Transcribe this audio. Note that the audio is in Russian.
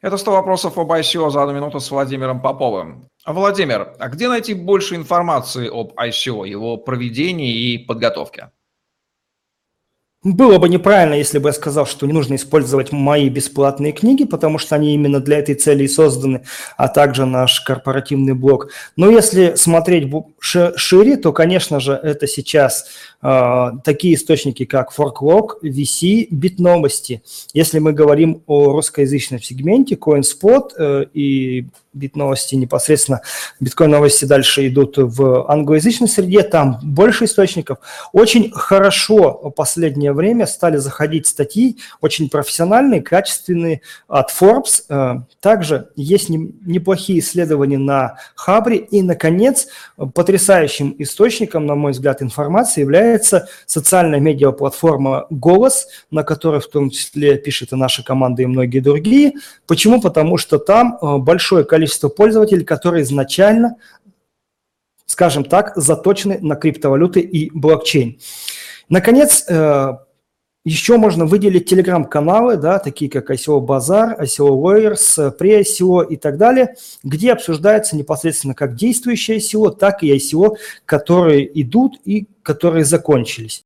Это 100 вопросов об ICO за одну минуту с Владимиром Поповым. Владимир, а где найти больше информации об ICO, его проведении и подготовке? Было бы неправильно, если бы я сказал, что не нужно использовать мои бесплатные книги, потому что они именно для этой цели и созданы, а также наш корпоративный блог. Но если смотреть шире, то, конечно же, это сейчас э, такие источники, как ForkLog, VC, Битновости. Если мы говорим о русскоязычном сегменте, CoinSpot э, и бит-новости непосредственно, биткоин-новости дальше идут в англоязычной среде, там больше источников. Очень хорошо в последнее время стали заходить статьи, очень профессиональные, качественные от Forbes. Э, также есть неплохие исследования на Хабре. И, наконец, потрясающим источником, на мой взгляд, информации является социальная медиаплатформа «Голос», на которой в том числе пишет и наша команда, и многие другие. Почему? Потому что там э, большое количество количество пользователей, которые изначально, скажем так, заточены на криптовалюты и блокчейн. Наконец, э, еще можно выделить телеграм-каналы, да, такие как ICO Базар, ICO Lawyers, Pre-ICO и так далее, где обсуждается непосредственно как действующие ICO, так и ICO, которые идут и которые закончились.